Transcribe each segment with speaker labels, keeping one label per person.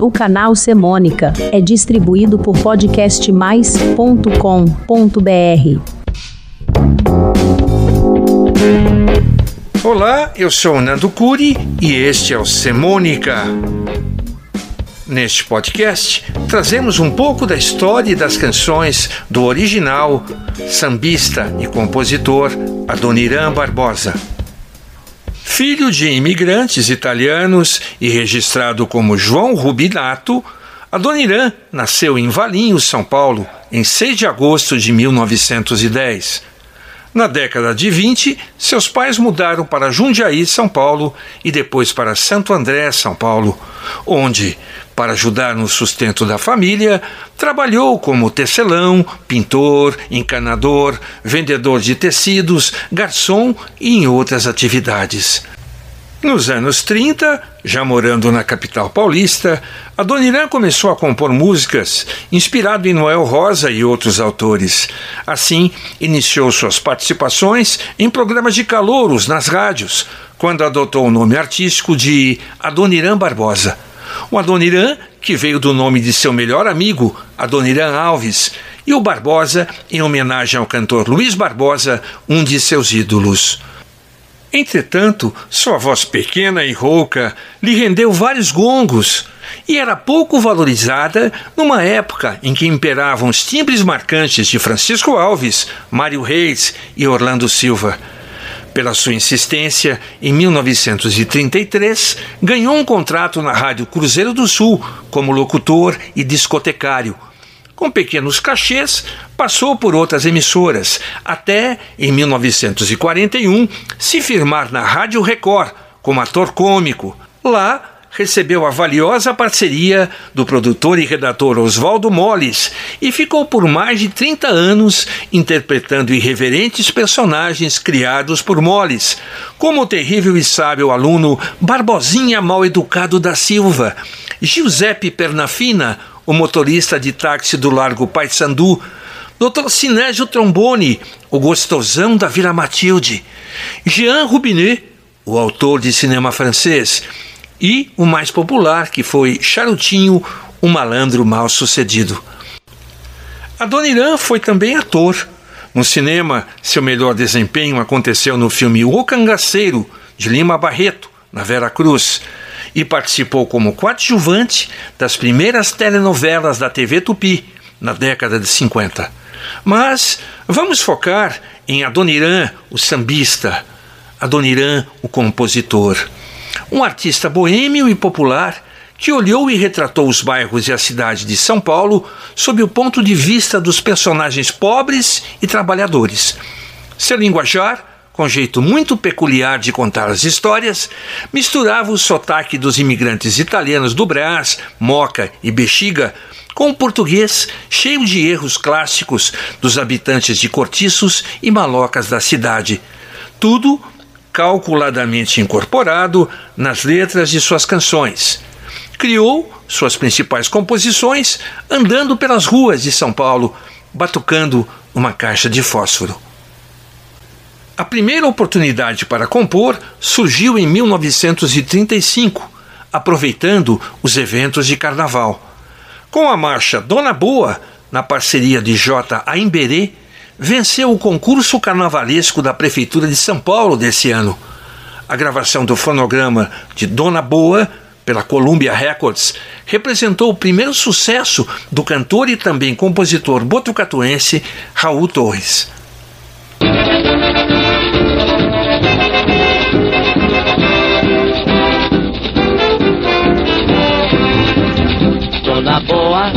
Speaker 1: O canal Semônica é distribuído por podcastmais.com.br.
Speaker 2: Olá, eu sou Nando Curi e este é o Semônica. Neste podcast, trazemos um pouco da história e das canções do original sambista e compositor Adoniran Barbosa. Filho de imigrantes italianos e registrado como João Rubinato, Adoniran nasceu em Valinhos, São Paulo, em 6 de agosto de 1910. Na década de 20, seus pais mudaram para Jundiaí, São Paulo, e depois para Santo André, São Paulo, onde, para ajudar no sustento da família, trabalhou como tecelão, pintor, encanador, vendedor de tecidos, garçom e em outras atividades. Nos anos 30, já morando na capital paulista, Adoniran começou a compor músicas inspirado em Noel Rosa e outros autores. Assim, iniciou suas participações em programas de calouros nas rádios, quando adotou o nome artístico de Adoniran Barbosa. O Adoniran, que veio do nome de seu melhor amigo, Adoniran Alves, e o Barbosa, em homenagem ao cantor Luiz Barbosa, um de seus ídolos. Entretanto, sua voz pequena e rouca lhe rendeu vários gongos e era pouco valorizada numa época em que imperavam os timbres marcantes de Francisco Alves, Mário Reis e Orlando Silva. Pela sua insistência, em 1933, ganhou um contrato na Rádio Cruzeiro do Sul como locutor e discotecário com pequenos cachês, passou por outras emissoras, até, em 1941, se firmar na Rádio Record como ator cômico. Lá, recebeu a valiosa parceria do produtor e redator Oswaldo Molles e ficou por mais de 30 anos interpretando irreverentes personagens criados por Molles, como o terrível e sábio aluno Barbosinha Mal Educado da Silva, Giuseppe Pernafina, o motorista de táxi do Largo Paissandu, Dr. Sinésio Trombone, o gostosão da Vila Matilde, Jean Rubinet, o autor de cinema francês, e o mais popular, que foi Charutinho, o malandro mal sucedido. Adoniran foi também ator. No cinema, seu melhor desempenho aconteceu no filme O Cangaceiro, de Lima Barreto, na Vera Cruz e participou como coadjuvante das primeiras telenovelas da TV Tupi, na década de 50. Mas vamos focar em Adoniran, o sambista, Adoniran, o compositor. Um artista boêmio e popular que olhou e retratou os bairros e a cidade de São Paulo sob o ponto de vista dos personagens pobres e trabalhadores. Seu linguajar com jeito muito peculiar de contar as histórias, misturava o sotaque dos imigrantes italianos do Brás, Moca e Bexiga com o português cheio de erros clássicos dos habitantes de cortiços e malocas da cidade. Tudo calculadamente incorporado nas letras de suas canções. Criou suas principais composições andando pelas ruas de São Paulo, batucando uma caixa de fósforo. A primeira oportunidade para compor surgiu em 1935, aproveitando os eventos de carnaval. Com a marcha Dona Boa, na parceria de J. Aimberê, venceu o concurso carnavalesco da Prefeitura de São Paulo desse ano. A gravação do fonograma de Dona Boa pela Columbia Records representou o primeiro sucesso do cantor e também compositor botucatuense Raul Torres.
Speaker 3: Dona boa,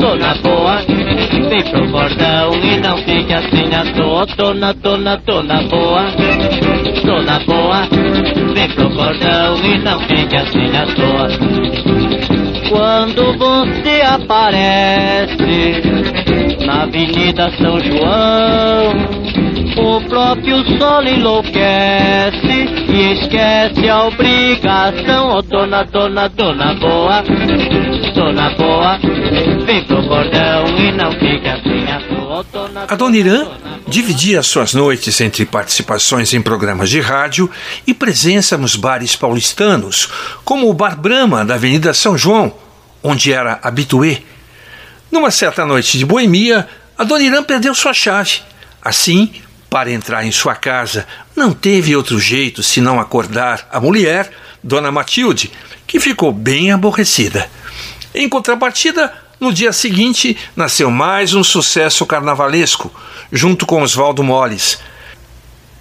Speaker 3: dona boa, vem pro bordão e não fique assim à toa. Dona, dona, dona boa, dona boa, vem pro bordão e não fique assim à toa. Quando você aparece na Avenida São João o próprio sol enlouquece e esquece a obrigação. Oh, dona, dona, dona boa, dona
Speaker 2: a Dona Irã dividia suas noites entre participações em programas de rádio e presença nos bares paulistanos, como o Bar Brahma da Avenida São João, onde era habitué. Numa certa noite de boemia, a Dona Irã perdeu sua chave. Assim, para entrar em sua casa, não teve outro jeito senão acordar a mulher, Dona Matilde, que ficou bem aborrecida. Em contrapartida, no dia seguinte, nasceu mais um sucesso carnavalesco, junto com Oswaldo Moles.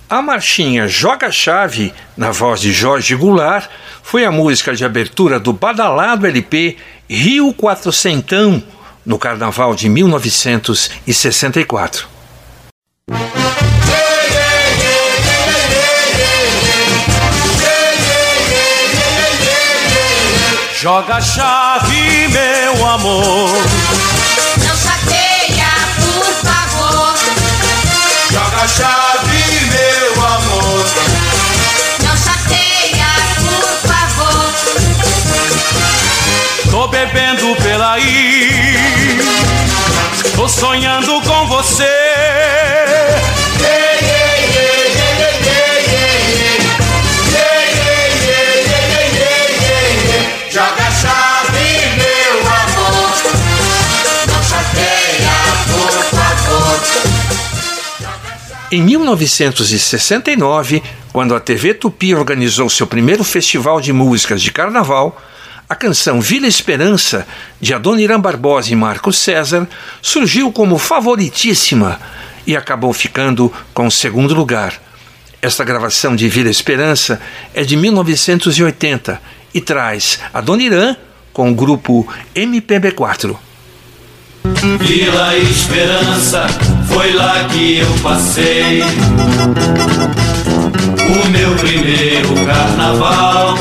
Speaker 2: A marchinha Joga Chave, na voz de Jorge Goulart, foi a música de abertura do badalado LP Rio Quatrocentão, no carnaval de 1964.
Speaker 4: Joga a chave, meu amor.
Speaker 5: Não chateia, por favor.
Speaker 4: Joga a chave, meu amor.
Speaker 5: Não chateia, por favor.
Speaker 4: Tô bebendo pela aí. Tô sonhando com você.
Speaker 2: Em 1969, quando a TV Tupi organizou seu primeiro festival de músicas de carnaval, a canção Vila Esperança, de Adoniran Barbosa e Marcos César, surgiu como favoritíssima e acabou ficando com o segundo lugar. Esta gravação de Vila Esperança é de 1980 e traz Adoniran com o grupo MPB4.
Speaker 4: Vila Esperança, foi lá que eu passei. O meu primeiro carnaval.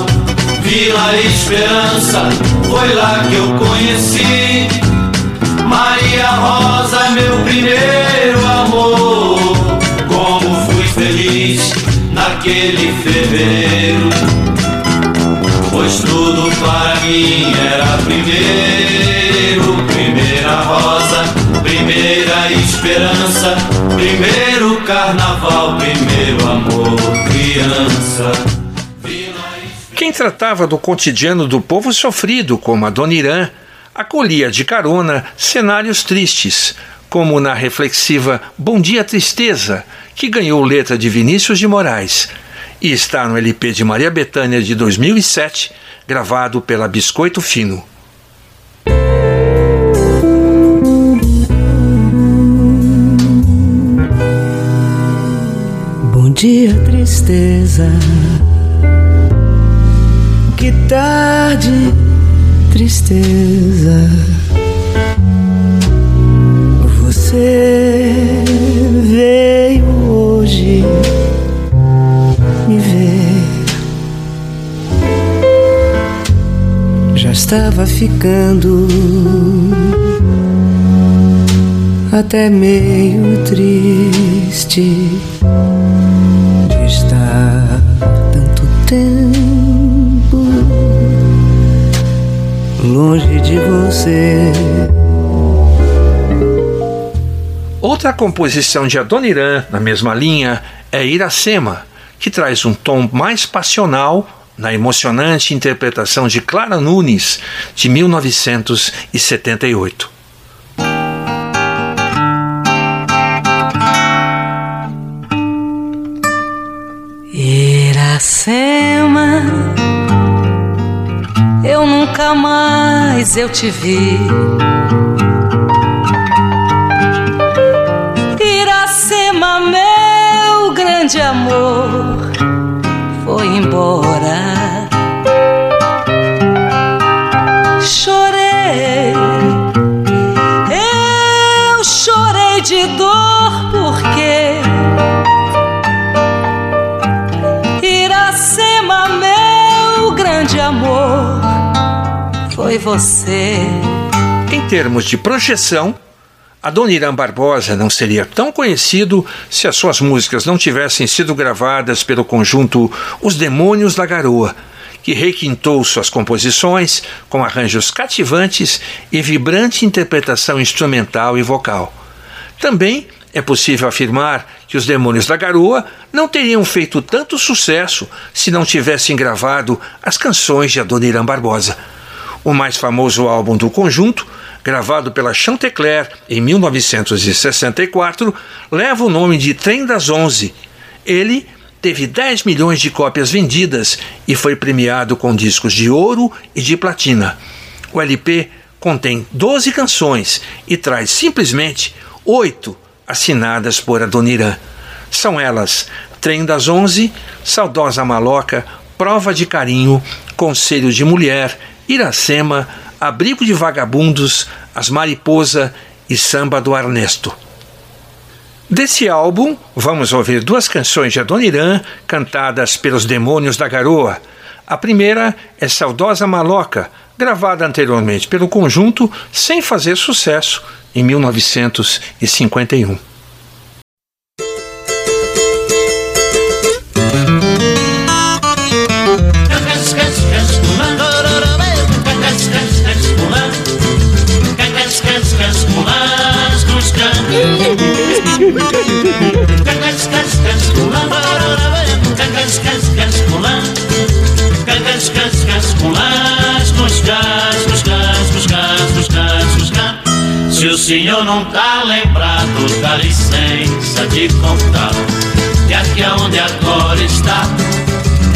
Speaker 4: Vila Esperança, foi lá que eu conheci. Maria Rosa, meu primeiro amor. Como fui feliz naquele fevereiro. Pois tudo para mim era primeiro, esperança, primeiro carnaval, primeiro amor, criança.
Speaker 2: Quem tratava do cotidiano do povo sofrido, como a Dona Irã, acolhia de carona cenários tristes, como na reflexiva Bom Dia Tristeza, que ganhou letra de Vinícius de Moraes e está no LP de Maria Bethânia de 2007, gravado pela Biscoito Fino.
Speaker 6: Dia, tristeza. Que tarde, tristeza. Você veio hoje me ver. Já estava ficando até meio triste tanto tempo longe de você.
Speaker 2: Outra composição de Adoniran, na mesma linha, é Iracema, que traz um tom mais passional na emocionante interpretação de Clara Nunes, de 1978.
Speaker 6: Iracema, eu nunca mais eu te vi. Iracema, meu grande amor, foi embora. Foi você.
Speaker 2: Em termos de projeção, Adoniran Barbosa não seria tão conhecido se as suas músicas não tivessem sido gravadas pelo conjunto Os Demônios da Garoa, que requintou suas composições com arranjos cativantes e vibrante interpretação instrumental e vocal. Também é possível afirmar que os Demônios da Garoa não teriam feito tanto sucesso se não tivessem gravado as canções de Adoniran Barbosa. O mais famoso álbum do conjunto, gravado pela Chantecler em 1964, leva o nome de Trem das Onze. Ele teve 10 milhões de cópias vendidas e foi premiado com discos de ouro e de platina. O LP contém 12 canções e traz simplesmente oito assinadas por Adoniran. São elas Trem das Onze, Saudosa Maloca, Prova de Carinho, Conselho de Mulher, Iracema, Abrigo de Vagabundos, As Mariposa e Samba do Ernesto. Desse álbum, vamos ouvir duas canções de Adoniran cantadas pelos Demônios da Garoa. A primeira é Saudosa Maloca, gravada anteriormente pelo conjunto sem fazer sucesso em 1951.
Speaker 7: Senhor não tá lembrado, dá licença de contar que aqui onde agora está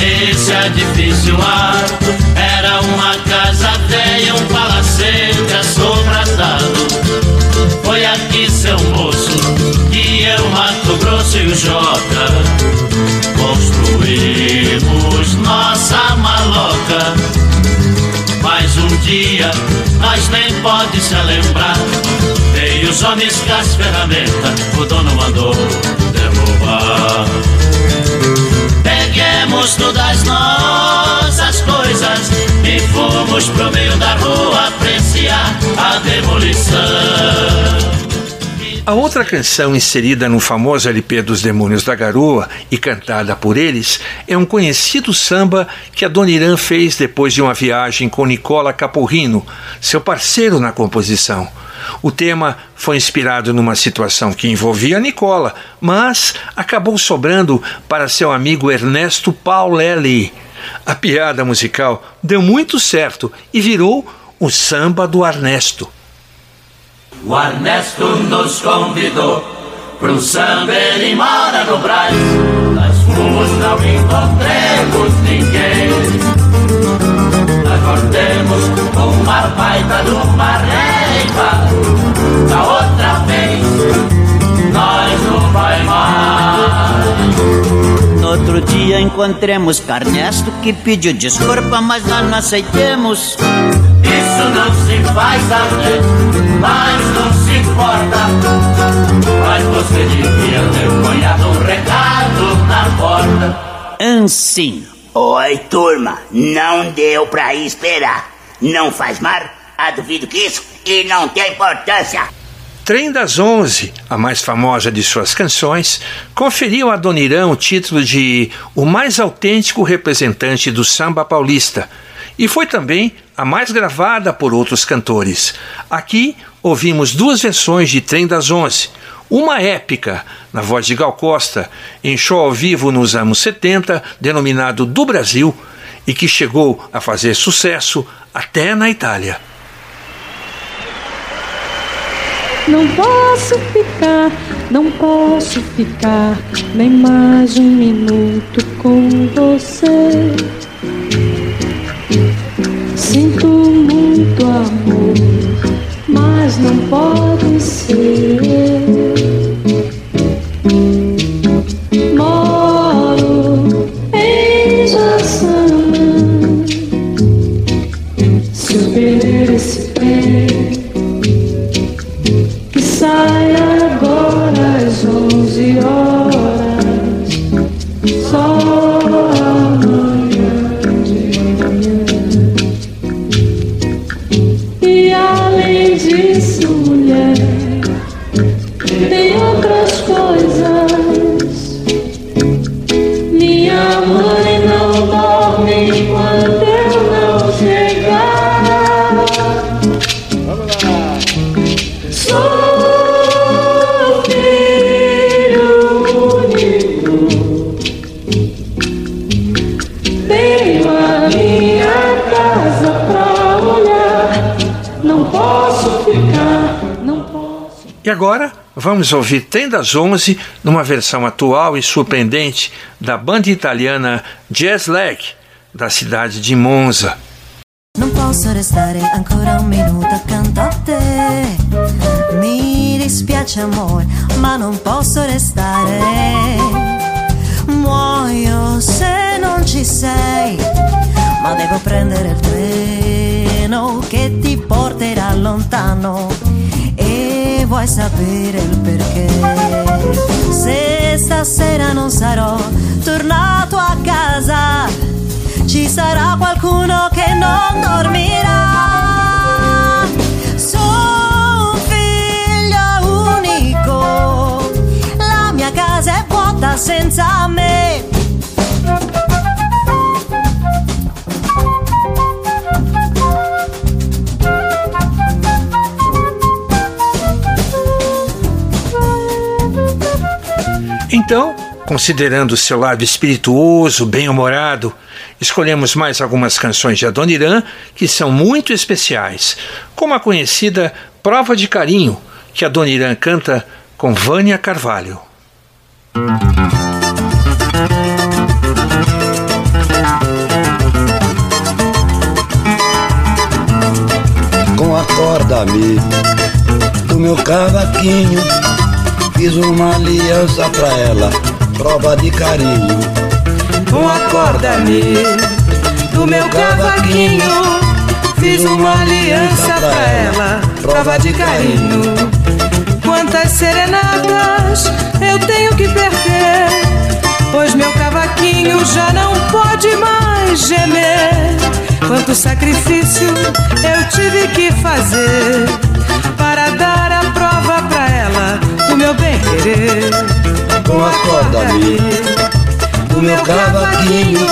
Speaker 7: esse edifício alto era uma casa velha, um palacete assombradado. Foi aqui, seu moço, que eu, Mato Grosso e o Jota construímos nossa maloca. Mas um dia nós nem pode se lembrar. Os homens com as ferramentas, o dono mandou derrubar. Peguemos todas nossas coisas e fomos pro meio da rua apreciar a demolição.
Speaker 2: A outra canção inserida no famoso LP dos Demônios da Garoa e cantada por eles é um conhecido samba que a Dona Irã fez depois de uma viagem com Nicola Caporrino, seu parceiro na composição. O tema foi inspirado numa situação que envolvia Nicola, mas acabou sobrando para seu amigo Ernesto Paulelli. A piada musical deu muito certo e virou o samba do Ernesto.
Speaker 7: O Ernesto nos convidou pro samba, ele mora no Brás. Nas ruas não encontremos ninguém. Acordemos uma baita de uma reiva.
Speaker 8: Encontremos Carnesto que pediu desculpa, mas nós não aceitemos.
Speaker 7: Isso não se faz, Ernesto, mas não se importa. Mas você devia ter ponhado um recado na porta.
Speaker 8: Anssim.
Speaker 9: Oi, turma, não deu pra esperar. Não faz mal, ah, duvido que isso, e não tem importância.
Speaker 2: Trem das Onze, a mais famosa de suas canções, conferiu a Donirão o título de o mais autêntico representante do samba paulista e foi também a mais gravada por outros cantores. Aqui ouvimos duas versões de Trem das Onze. Uma épica, na voz de Gal Costa, em show ao vivo nos anos 70, denominado Do Brasil, e que chegou a fazer sucesso até na Itália.
Speaker 10: Não posso ficar, não posso ficar nem mais um minuto com você. Sinto muito amor, mas não pode ser.
Speaker 2: Vamos ouvir Tem das Onze numa versão atual e surpreendente da banda italiana Jazz Leg, da cidade de Monza.
Speaker 11: Non posso restare ancora un minuto accanto a te. Mi dispiace amore, ma non posso restare. Muoio se non ci sei, ma devo prendere il treno che ti porterà lontano. Vuoi sapere il perché? Se stasera non sarò tornato a casa ci sarà qualcuno che non dormirà. Sono figlio unico, la mia casa è vuota senza me.
Speaker 2: Então, considerando seu lado espirituoso, bem-humorado, escolhemos mais algumas canções de Adoniran que são muito especiais, como a conhecida Prova de Carinho, que Adoniran canta com Vânia Carvalho.
Speaker 12: Com a corda amigo do meu cavaquinho, fiz uma aliança pra ela, prova de carinho.
Speaker 10: Com a corda amigo do meu cavaquinho, fiz uma aliança pra ela, prova de carinho. Quantas serenatas eu tenho que perder, pois meu cavaquinho já não pode mais gemer. Quanto sacrifício eu tive que fazer para dar meu bem querer.
Speaker 12: Com a corda amigo do meu cavaquinho,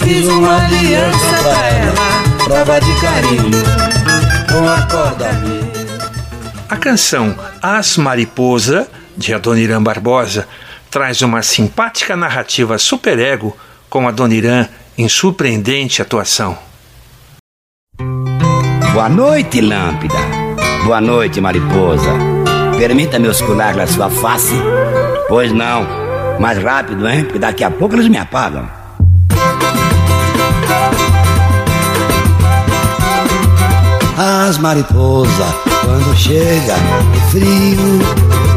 Speaker 12: fiz uma aliança pra ela, prova de carinho. Com a corda amigo.
Speaker 2: A canção As Mariposa, de Adoniran Barbosa, traz uma simpática narrativa superego com Adoniran em surpreendente atuação.
Speaker 13: Boa noite, lâmpada. Boa noite, mariposa. Permita-me oscular a sua face. Pois não. Mais rápido, hein? Porque daqui a pouco eles me apagam.
Speaker 12: As mariposas, quando chega é frio,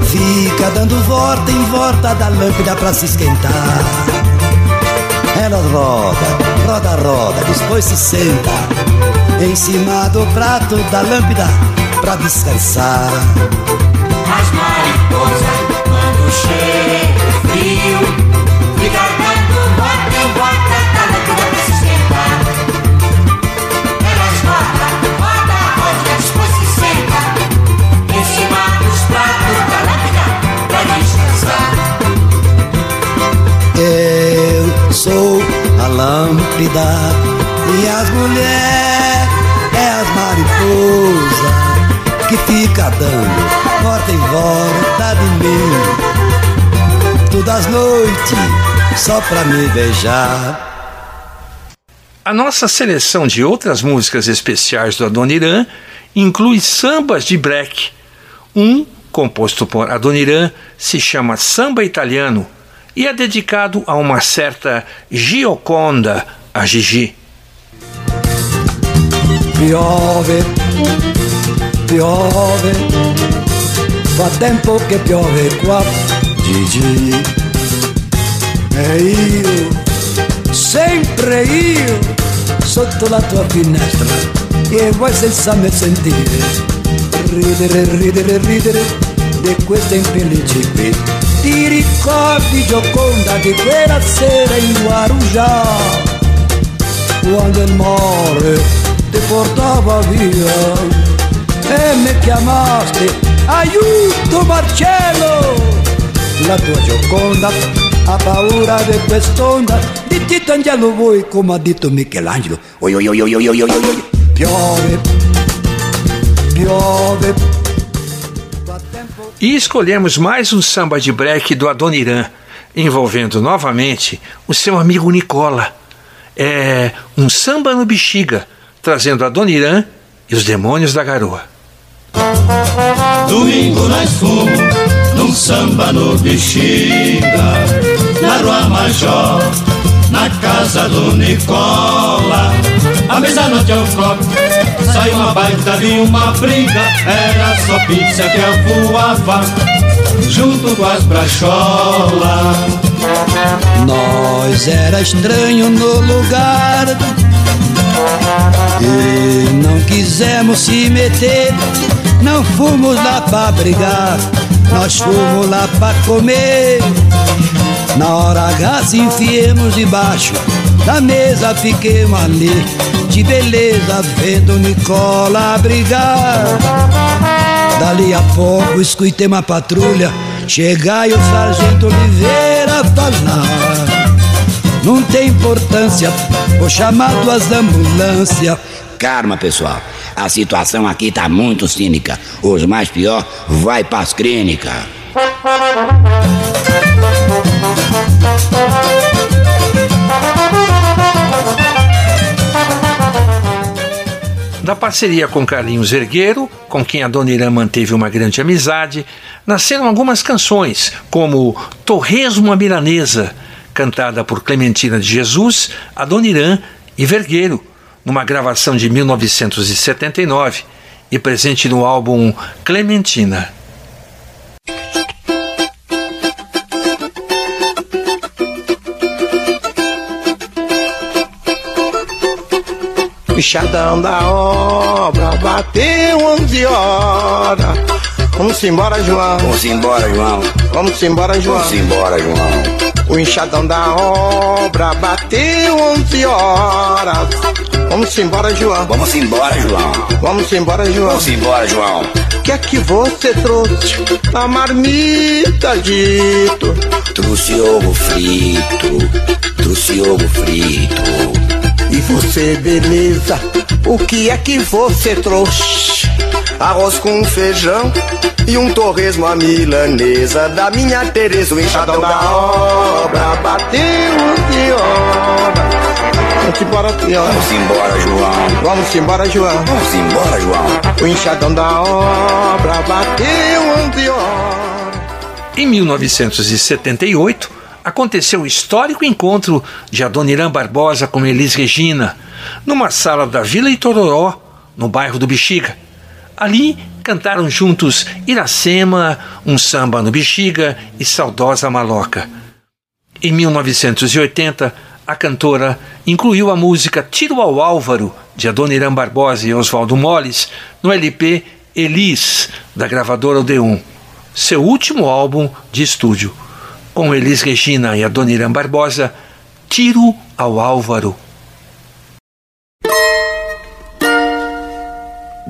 Speaker 12: fica dando volta em volta da lâmpada pra se esquentar. Ela roda, roda, roda, depois se senta em cima do prato da lâmpada pra descansar.
Speaker 5: As mariposas, quando chega o frio, fica dando volta em volta da lâmpada pra se esquentar. Elas rodam, rodam, rodam, depois se sentam em cima dos pratos da lâmpada pra descansar.
Speaker 12: Eu sou a lâmpada e as mulheres é as mariposas que fica dando volta em volta de mim todas as noites só pra me beijar.
Speaker 2: A nossa seleção de outras músicas especiais do Adoniran inclui sambas de break. Um, composto por Adoniran, se chama Samba Italiano e é dedicado a uma certa Gioconda, a Gigi.
Speaker 12: Piove, piove, fa tempo che piove qua, Gigi. E io, sempre io, sotto la tua finestra, e vuoi senza me sentire, ridere, ridere, ridere di questa infelicità. Ti ricordi Gioconda di quella sera in Guarujá, quando il mare ti portava via e me chiamasti aiuto Marcello. La tua gioconda ha paura di quest'onda. Di Tito Angelo voi come ha detto Michelangelo? Oi oi oi oi oi oi oi. Piove piove.
Speaker 2: E escolhemos mais um samba de break do Adoniran, envolvendo novamente o seu amigo Nicola. É um samba no bexiga, trazendo Adoniran e os demônios da garoa.
Speaker 7: Domingo nós fomos num samba no Bexiga, na Rua Major, na casa do Nicola. A mesa não tinha copo, saiu uma baita de uma briga, era só pizza que eu voava, junto com as bracholas.
Speaker 12: Nós era estranho no lugar e não quisemos se meter. Não fomos lá pra brigar, nós fomos lá pra comer. Na hora H se enfiemos debaixo da mesa, fiquemos ali de beleza, vendo Nicola brigar. Dali a pouco escutei uma patrulha chegar e o sargento Oliveira falar. Não tem importância, vou chamar duas ambulâncias.
Speaker 13: Calma, pessoal. A situação aqui tá muito cínica. Os mais pior vai pras clínicas.
Speaker 2: Da parceria com Carlinhos Ergueiro, com quem a Dona Irã manteve uma grande amizade, nasceram algumas canções, como Torresmo à Milanesa, cantada por Clementina de Jesus, a Dona Irã e Vergueiro, numa gravação de 1979 e presente no álbum Clementina.
Speaker 14: Bichadão da obra, bateu 11 horas. Vamos embora, João.
Speaker 13: Vamos embora, João.
Speaker 14: Vamos embora, João.
Speaker 13: Vamos embora, João.
Speaker 14: O enxadão da obra bateu 11 horas. Vamos embora, João.
Speaker 13: Vamos embora, João.
Speaker 14: Vamos embora, João.
Speaker 13: Vamos embora, João.
Speaker 14: O que é que você trouxe na marmita, dito?
Speaker 13: Trouxe ovo frito. Trouxe ovo frito.
Speaker 14: E você, beleza? O que é que você trouxe? Arroz com feijão e um torresmo à milanesa da minha Tereza, o enxadão da obra bateu de obra. Vamos embora, João.
Speaker 13: Vamos embora, João.
Speaker 14: Vamos embora, João.
Speaker 13: Vamos embora, João.
Speaker 14: O enxadão da obra bateu de obra.
Speaker 2: Em 1978, aconteceu o histórico encontro de Adoniran Barbosa com Elis Regina, numa sala da Vila Itororó, no bairro do Bexiga. Ali cantaram juntos Iracema, um samba no Bexiga e Saudosa Maloca. Em 1980, a cantora incluiu a música Tiro ao Álvaro, de Adoniran Barbosa e Oswaldo Molles, no LP Elis, da gravadora Odeon, seu último álbum de estúdio. Com Elis Regina e Adoniran Barbosa, Tiro ao Álvaro.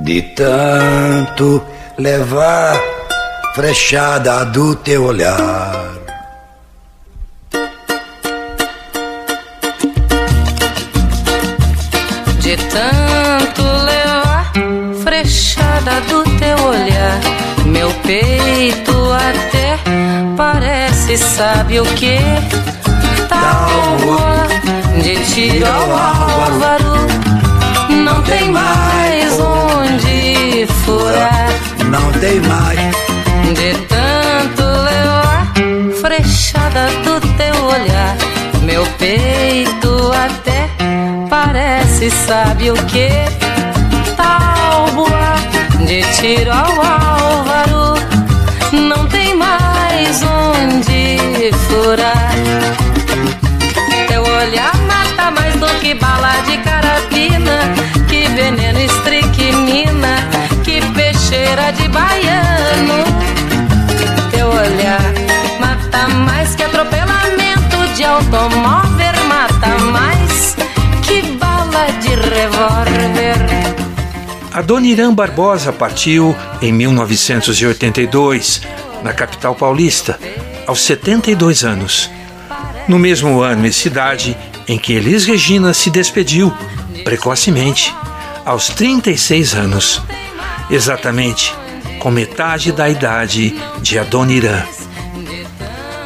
Speaker 12: De tanto levar frechada do teu olhar.
Speaker 10: De tanto levar frechada do teu olhar, meu peito até parece, sabe o que? Tábua de tiro ao álvaro, não tem mais furar.
Speaker 12: Não tem mais.
Speaker 10: De tanto levar frechada do teu olhar, meu peito até parece, sabe o que? Tábua de tiro ao álvaro, não tem mais onde furar. Teu olhar mata mais do que bala de carabina, que veneno estricnina, peixeira de baiano. Teu olhar mata mais que atropelamento de automóvel, mata mais que bala de revólver.
Speaker 2: Adoniran Barbosa partiu em 1982, na capital paulista, aos 72 anos. No mesmo ano e cidade em que Elis Regina se despediu, precocemente, aos 36 anos, exatamente com metade da idade de Adoniran.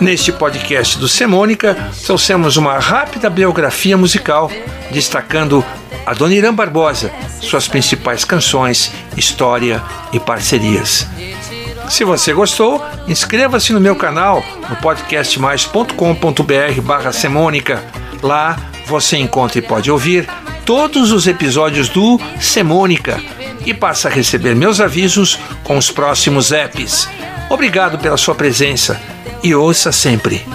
Speaker 2: Neste podcast do Semônica, trouxemos uma rápida biografia musical, destacando Adoniran Barbosa, suas principais canções, história e parcerias. Se você gostou, inscreva-se no meu canal no podcastmais.com.br barra Semônica. Lá você encontra e pode ouvir todos os episódios do Semônica e passa a receber meus avisos com os próximos apps. Obrigado pela sua presença e ouça sempre.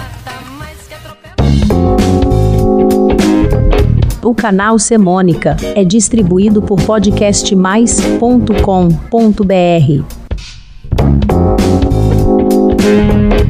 Speaker 1: O canal Semônica é distribuído por podcastmais.com.br.